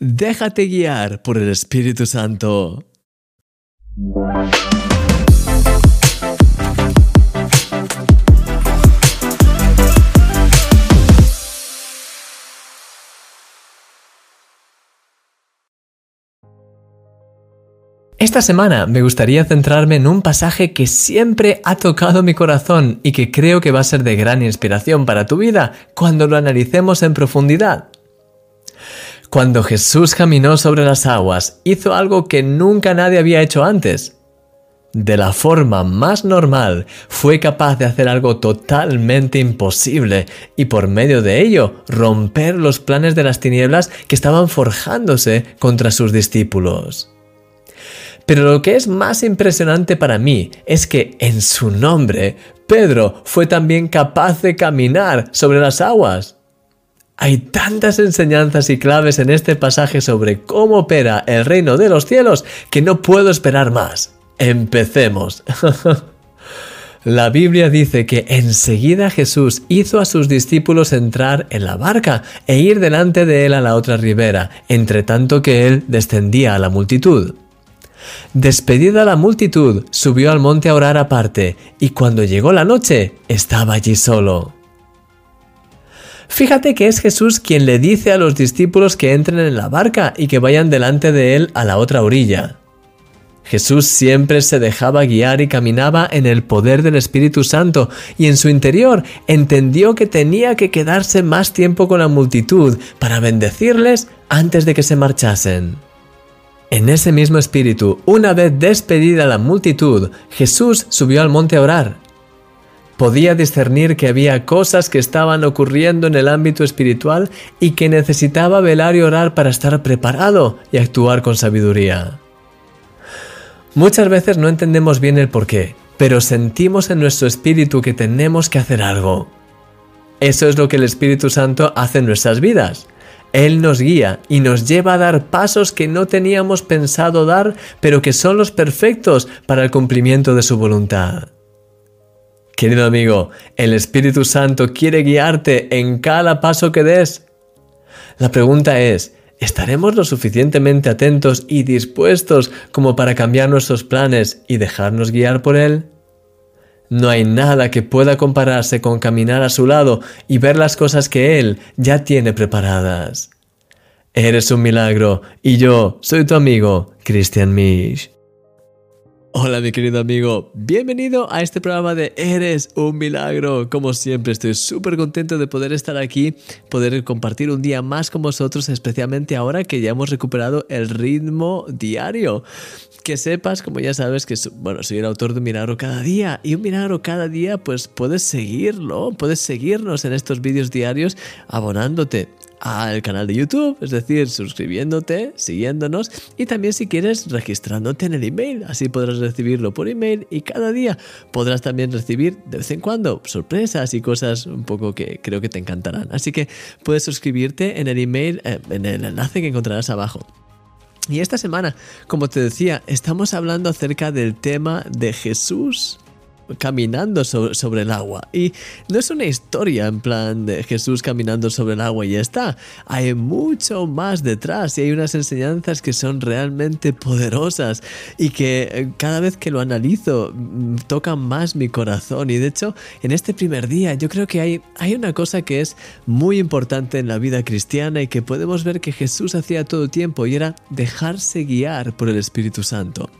déjate guiar por el Espíritu Santo. Esta semana me gustaría centrarme en un pasaje que siempre ha tocado mi corazón y que creo que va a ser de gran inspiración para tu vida cuando lo analicemos en profundidad. Cuando Jesús caminó sobre las aguas, hizo algo que nunca nadie había hecho antes. De la forma más normal, fue capaz de hacer algo totalmente imposible y por medio de ello romper los planes de las tinieblas que estaban forjándose contra sus discípulos. Pero lo que es más impresionante para mí es que en su nombre Pedro fue también capaz de caminar sobre las aguas. Hay tantas enseñanzas y claves en este pasaje sobre cómo opera el reino de los cielos que no puedo esperar más. Empecemos. La Biblia dice que enseguida Jesús hizo a sus discípulos entrar en la barca e ir delante de él a la otra ribera, entre tanto que él descendía a la multitud. Despedida la multitud, subió al monte a orar aparte, y cuando llegó la noche, estaba allí solo. Fíjate que es Jesús quien le dice a los discípulos que entren en la barca y que vayan delante de él a la otra orilla. Jesús siempre se dejaba guiar y caminaba en el poder del Espíritu Santo y en su interior entendió que tenía que quedarse más tiempo con la multitud para bendecirles antes de que se marchasen. En ese mismo espíritu, una vez despedida la multitud, Jesús subió al monte a orar. Podía discernir que había cosas que estaban ocurriendo en el ámbito espiritual y que necesitaba velar y orar para estar preparado y actuar con sabiduría. Muchas veces no entendemos bien el por qué, pero sentimos en nuestro espíritu que tenemos que hacer algo. Eso es lo que el Espíritu Santo hace en nuestras vidas. Él nos guía y nos lleva a dar pasos que no teníamos pensado dar, pero que son los perfectos para el cumplimiento de su voluntad. Querido amigo, el Espíritu Santo quiere guiarte en cada paso que des. La pregunta es, ¿estaremos lo suficientemente atentos y dispuestos como para cambiar nuestros planes y dejarnos guiar por Él? No hay nada que pueda compararse con caminar a su lado y ver las cosas que Él ya tiene preparadas. Eres un milagro y yo soy tu amigo, Christian Misch. Hola mi querido amigo, bienvenido a este programa de Eres un milagro. Como siempre estoy súper contento de poder estar aquí, poder compartir un día más con vosotros, especialmente ahora que ya hemos recuperado el ritmo diario. Que sepas, como ya sabes, que bueno, soy el autor de un milagro cada día y un milagro cada día pues puedes seguirlo, puedes seguirnos en estos vídeos diarios abonándote al canal de YouTube, es decir, suscribiéndote, siguiéndonos y también si quieres registrándote en el email, así podrás recibirlo por email y cada día podrás también recibir de vez en cuando sorpresas y cosas un poco que creo que te encantarán. Así que puedes suscribirte en el email, eh, en el enlace que encontrarás abajo. Y esta semana, como te decía, estamos hablando acerca del tema de Jesús caminando sobre, el agua. Y no es una historia en plan de Jesús caminando sobre el agua y ya está. Hay mucho más detrás y hay unas enseñanzas que son realmente poderosas y que eh, cada vez que lo analizo mm, tocan más mi corazón. Y de hecho, en este primer día yo creo que hay, hay una cosa que es muy importante en la vida cristiana y que podemos ver que Jesús hacía todo tiempo y era dejarse guiar por el Espíritu Santo.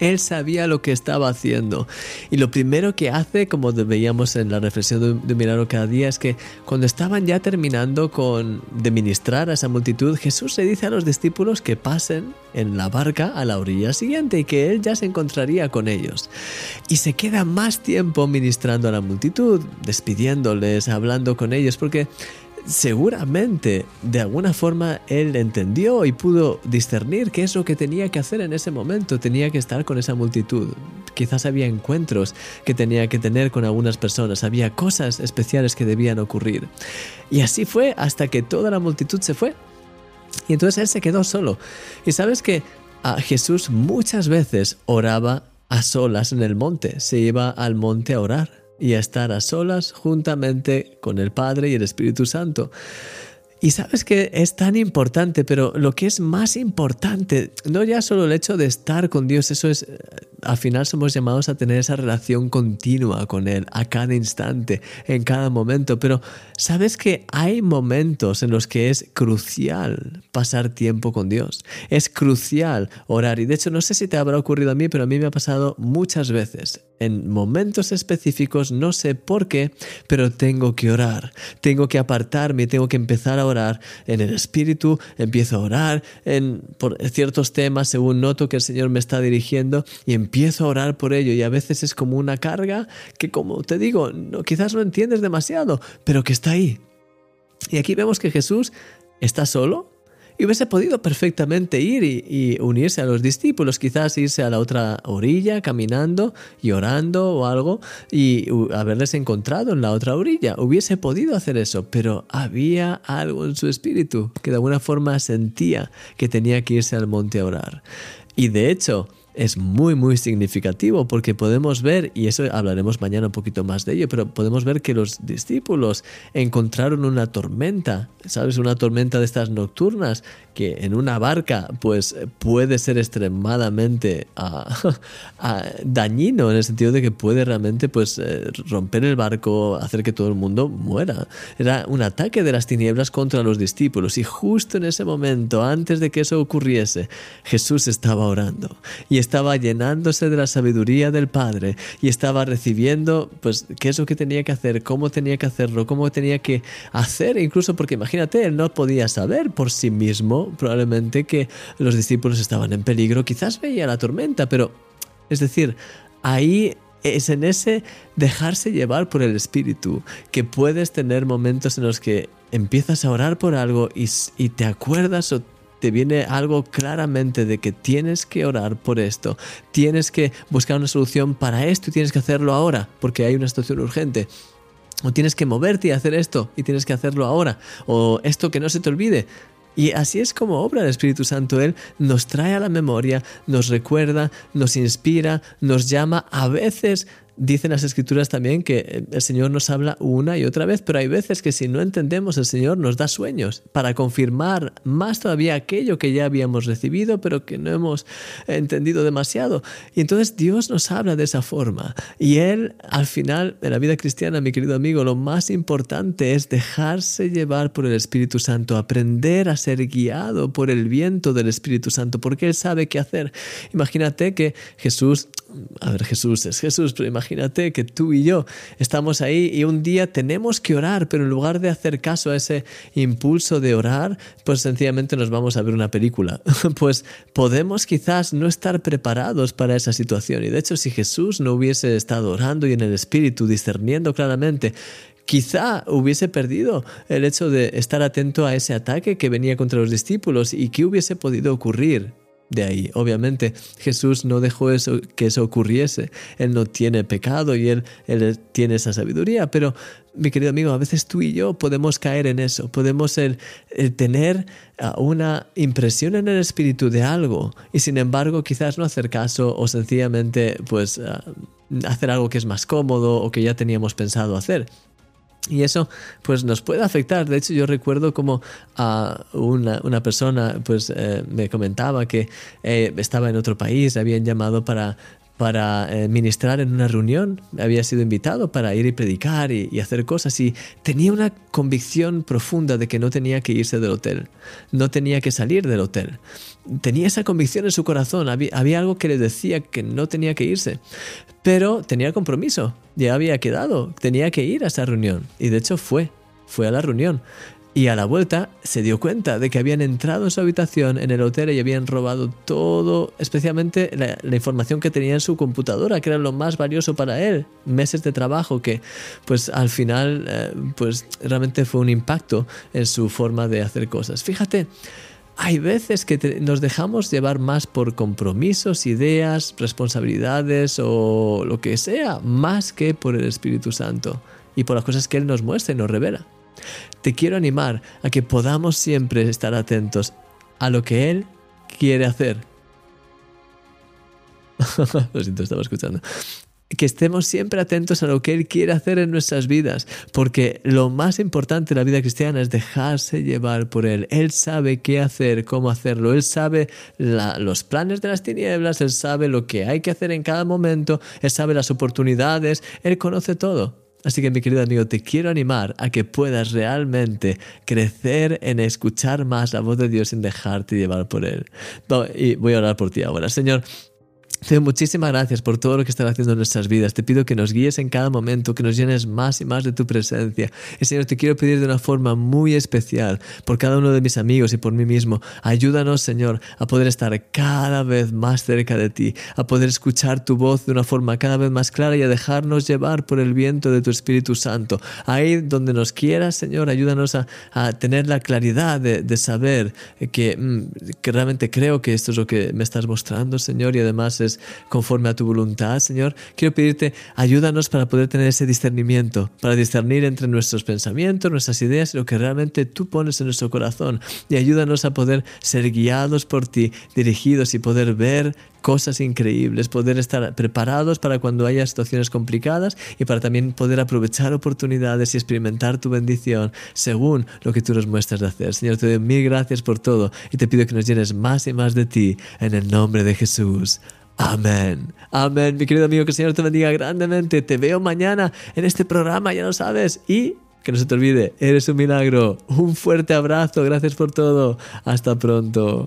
Él sabía lo que estaba haciendo. Y lo primero que hace, como veíamos en la reflexión de, Milagro cada día, es que cuando estaban ya terminando con, de ministrar a esa multitud, Jesús le dice a los discípulos que pasen en la barca a la orilla siguiente y que Él ya se encontraría con ellos. Y se queda más tiempo ministrando a la multitud, despidiéndoles, hablando con ellos, porque seguramente de alguna forma él entendió y pudo discernir qué es lo que tenía que hacer en ese momento. Tenía que estar con esa multitud. Quizás había encuentros que tenía que tener con algunas personas. Había cosas especiales que debían ocurrir. Y así fue hasta que toda la multitud se fue. Y entonces él se quedó solo. Y sabes que a Jesús muchas veces oraba a solas en el monte. Se iba al monte a orar y a estar a solas juntamente con el Padre y el Espíritu Santo. Y sabes que es tan importante, pero lo que es más importante, no ya solo el hecho de estar con Dios, eso es, al final somos llamados a tener esa relación continua con Él, a cada instante, en cada momento, pero sabes que hay momentos en los que es crucial pasar tiempo con Dios, es crucial orar, y de hecho no sé si te habrá ocurrido a mí, pero a mí me ha pasado muchas veces. En momentos específicos, no sé por qué, pero tengo que orar, tengo que apartarme, tengo que empezar a orar. En el Espíritu, empiezo a orar en, por ciertos temas según noto que el Señor me está dirigiendo y empiezo a orar por ello y a veces es como una carga que como te digo, no, quizás no entiendes demasiado, pero que está ahí. Y aquí vemos que Jesús está solo, y hubiese podido perfectamente ir y, unirse a los discípulos, quizás irse a la otra orilla caminando y orando o algo y haberles encontrado en la otra orilla. Hubiese podido hacer eso, pero había algo en su espíritu que de alguna forma sentía que tenía que irse al monte a orar. Y de hecho, es muy muy significativo porque podemos ver, y eso hablaremos mañana un poquito más de ello, pero podemos ver que los discípulos encontraron una tormenta, ¿sabes? Una tormenta de estas nocturnas que en una barca pues puede ser extremadamente ah, ah, dañino en el sentido de que puede realmente pues eh, romper el barco, hacer que todo el mundo muera. Era un ataque de las tinieblas contra los discípulos y justo en ese momento, antes de que eso ocurriese, Jesús estaba orando y estaba llenándose de la sabiduría del Padre y estaba recibiendo, pues, qué es lo que tenía que hacer, cómo tenía que hacerlo, cómo tenía que hacer, incluso porque imagínate, él no podía saber por sí mismo probablemente que los discípulos estaban en peligro, quizás veía la tormenta, pero, es decir, ahí es en ese dejarse llevar por el Espíritu que puedes tener momentos en los que empiezas a orar por algo y, y te acuerdas o te viene algo claramente de que tienes que orar por esto, tienes que buscar una solución para esto y tienes que hacerlo ahora, porque hay una situación urgente. O tienes que moverte y hacer esto y tienes que hacerlo ahora. O esto que no se te olvide. Y así es como obra el Espíritu Santo. Él nos trae a la memoria, nos recuerda, nos inspira, nos llama. A veces Dicen las escrituras también que eh, el Señor nos habla una y otra vez, pero hay veces que si no entendemos el Señor nos da sueños para confirmar más todavía aquello que ya habíamos recibido, pero que no hemos entendido demasiado. Y entonces Dios nos habla de esa forma. Y Él, al final, en la vida cristiana, mi querido amigo, lo más importante es dejarse llevar por el Espíritu Santo, aprender a ser guiado por el viento del Espíritu Santo, porque Él sabe qué hacer. Imagínate que Jesús a ver, Jesús es Jesús, pero imagínate que tú y yo estamos ahí y un día tenemos que orar, pero en lugar de hacer caso a ese impulso de orar, pues sencillamente nos vamos a ver una película. Pues podemos quizás no estar preparados para esa situación. Y de hecho, si Jesús no hubiese estado orando y en el Espíritu, discerniendo claramente quizá hubiese perdido el hecho de estar atento a ese ataque que venía contra los discípulos y qué hubiese podido ocurrir de ahí. Obviamente Jesús no dejó eso, que eso ocurriese. Él no tiene pecado y él, tiene esa sabiduría. Pero, mi querido amigo, a veces tú y yo podemos caer en eso. Podemos el, tener ah, una impresión en el espíritu de algo y sin embargo quizás no hacer caso o sencillamente pues ah, hacer algo que es más cómodo o que ya teníamos pensado hacer. Y eso pues nos puede afectar. De hecho, yo recuerdo como a una, una, persona pues eh, me comentaba que eh, estaba en otro país, habían llamado para para eh, ministrar en una reunión, había sido invitado para ir y predicar y, hacer cosas y tenía una convicción profunda de que no tenía que irse del hotel, no tenía que salir del hotel. Tenía esa convicción en su corazón, había, había algo que le decía que no tenía que irse, pero tenía compromiso, ya había quedado, tenía que ir a esa reunión. Y de hecho fue, fue a la reunión. Y a la vuelta se dio cuenta de que habían entrado en su habitación en el hotel y habían robado todo, especialmente la, información que tenía en su computadora, que era lo más valioso para él. Meses de trabajo que, pues al final, eh, pues realmente fue un impacto en su forma de hacer cosas. Fíjate, hay veces que nos dejamos llevar más por compromisos, ideas, responsabilidades o lo que sea, más que por el Espíritu Santo y por las cosas que Él nos muestra y nos revela. Te quiero animar a que podamos siempre estar atentos a lo que Él quiere hacer. lo siento, estaba escuchando. que estemos siempre atentos a lo que Él quiere hacer en nuestras vidas, porque lo más importante en la vida cristiana es dejarse llevar por Él. Él sabe qué hacer, cómo hacerlo, Él sabe los planes de las tinieblas, Él sabe lo que hay que hacer en cada momento, Él sabe las oportunidades, Él conoce todo. Así que mi querido amigo, te quiero animar a que puedas realmente crecer en escuchar más la voz de Dios sin dejarte llevar por Él. Y voy a orar por ti ahora. Señor, muchísimas gracias por todo lo que estás haciendo en nuestras vidas. Te pido que nos guíes en cada momento, que nos llenes más y más de tu presencia. Y Señor, te quiero pedir de una forma muy especial por cada uno de mis amigos y por mí mismo. Ayúdanos, Señor, a poder estar cada vez más cerca de ti, a poder escuchar tu voz de una forma cada vez más clara y a dejarnos llevar por el viento de tu Espíritu Santo. Ahí donde nos quieras, Señor, ayúdanos a, tener la claridad de, saber que, mm, que realmente creo que esto es lo que me estás mostrando, Señor, y además conforme a tu voluntad, Señor. Quiero pedirte, ayúdanos para poder tener ese discernimiento, para discernir entre nuestros pensamientos, nuestras ideas y lo que realmente tú pones en nuestro corazón. Y ayúdanos a poder ser guiados por ti, dirigidos y poder ver cosas increíbles, poder estar preparados para cuando haya situaciones complicadas y para también poder aprovechar oportunidades y experimentar tu bendición según lo que tú nos muestras de hacer. Señor, te doy mil gracias por todo y te pido que nos llenes más y más de ti en el nombre de Jesús. Amén. Amén, mi querido amigo, que el Señor te bendiga grandemente. Te veo mañana en este programa, ya lo sabes. Y que no se te olvide, eres un milagro. Un fuerte abrazo, gracias por todo. Hasta pronto.